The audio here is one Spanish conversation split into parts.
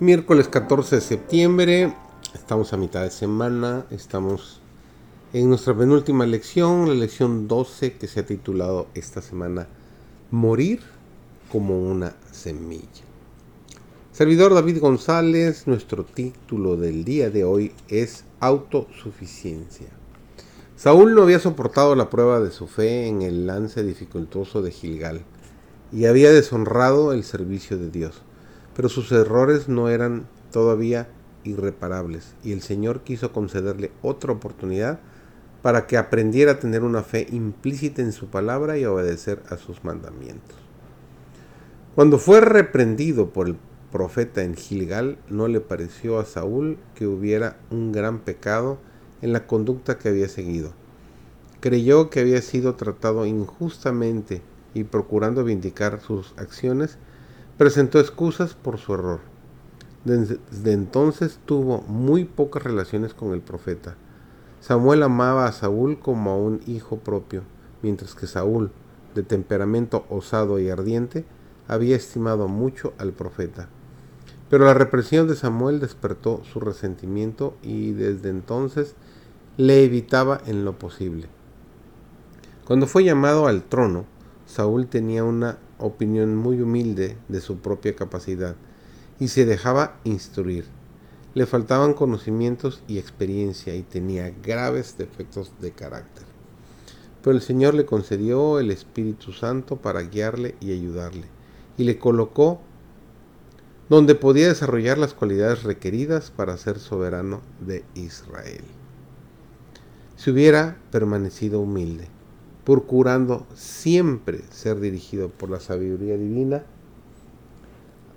Miércoles 14 de septiembre, estamos a mitad de semana, estamos en nuestra penúltima lección, la lección 12 que se ha titulado esta semana Morir como una semilla. Servidor David González, nuestro título del día de hoy es Autosuficiencia. Saúl no había soportado la prueba de su fe en el lance dificultoso de Gilgal y había deshonrado el servicio de Dios pero sus errores no eran todavía irreparables y el Señor quiso concederle otra oportunidad para que aprendiera a tener una fe implícita en su palabra y obedecer a sus mandamientos. Cuando fue reprendido por el profeta en Gilgal, no le pareció a Saúl que hubiera un gran pecado en la conducta que había seguido. Creyó que había sido tratado injustamente y procurando vindicar sus acciones, presentó excusas por su error. Desde entonces tuvo muy pocas relaciones con el profeta. Samuel amaba a Saúl como a un hijo propio, mientras que Saúl, de temperamento osado y ardiente, había estimado mucho al profeta. Pero la represión de Samuel despertó su resentimiento y desde entonces le evitaba en lo posible. Cuando fue llamado al trono, Saúl tenía una opinión muy humilde de su propia capacidad y se dejaba instruir. Le faltaban conocimientos y experiencia y tenía graves defectos de carácter. Pero el Señor le concedió el Espíritu Santo para guiarle y ayudarle, y le colocó donde podía desarrollar las cualidades requeridas para ser soberano de Israel. Si hubiera permanecido humilde, procurando siempre ser dirigido por la sabiduría divina,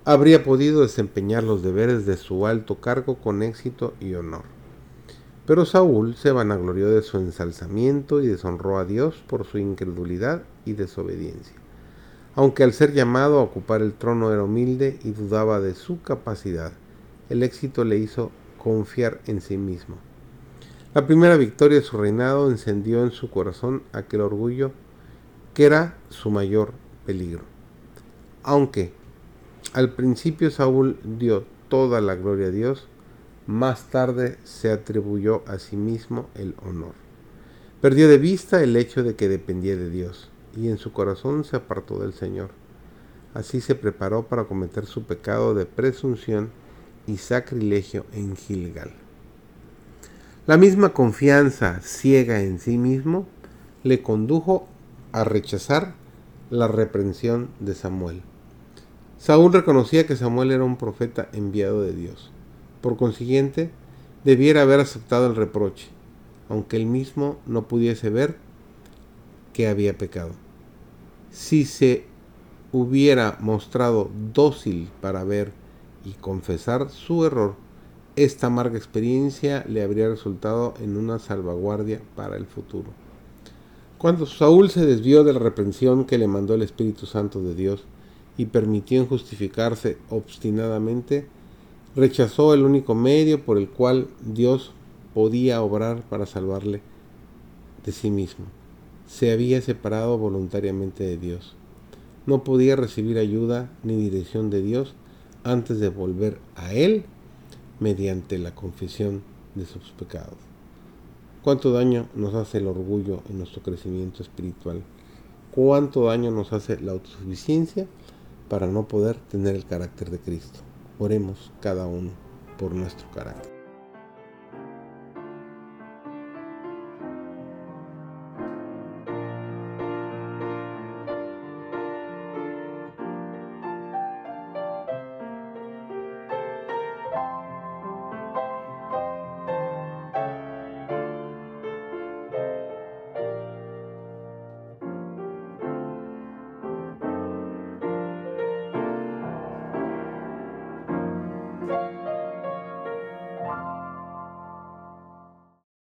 habría podido desempeñar los deberes de su alto cargo con éxito y honor. Pero Saúl se vanaglorió de su ensalzamiento y deshonró a Dios por su incredulidad y desobediencia. Aunque al ser llamado a ocupar el trono era humilde y dudaba de su capacidad, el éxito le hizo confiar en sí mismo. La primera victoria de su reinado encendió en su corazón aquel orgullo que era su mayor peligro. Aunque al principio Saúl dio toda la gloria a Dios, más tarde se atribuyó a sí mismo el honor. Perdió de vista el hecho de que dependía de Dios y en su corazón se apartó del Señor. Así se preparó para cometer su pecado de presunción y sacrilegio en Gilgal. La misma confianza ciega en sí mismo le condujo a rechazar la reprensión de Samuel. Saúl reconocía que Samuel era un profeta enviado de Dios. Por consiguiente, debiera haber aceptado el reproche, aunque él mismo no pudiese ver que había pecado. Si se hubiera mostrado dócil para ver y confesar su error, esta amarga experiencia le habría resultado en una salvaguardia para el futuro. Cuando Saúl se desvió de la reprensión que le mandó el Espíritu Santo de Dios y permitió justificarse obstinadamente, rechazó el único medio por el cual Dios podía obrar para salvarle de sí mismo. Se había separado voluntariamente de Dios. No podía recibir ayuda ni dirección de Dios antes de volver a Él mediante la confesión de sus pecados. ¿Cuánto daño nos hace el orgullo en nuestro crecimiento espiritual? ¿Cuánto daño nos hace la autosuficiencia para no poder tener el carácter de Cristo? Oremos cada uno por nuestro carácter.